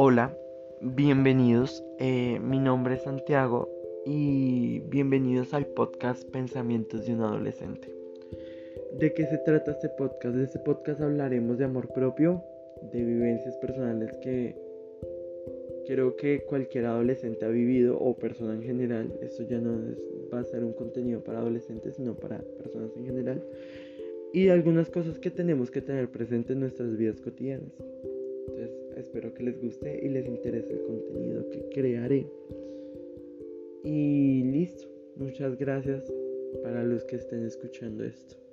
Hola, bienvenidos. Eh, mi nombre es Santiago y bienvenidos al podcast Pensamientos de un Adolescente. ¿De qué se trata este podcast? De este podcast hablaremos de amor propio, de vivencias personales que creo que cualquier adolescente ha vivido o persona en general. Esto ya no va a ser un contenido para adolescentes, sino para personas en general. Y de algunas cosas que tenemos que tener presentes en nuestras vidas cotidianas. Entonces espero que les guste y les interese el contenido que crearé. Y listo. Muchas gracias para los que estén escuchando esto.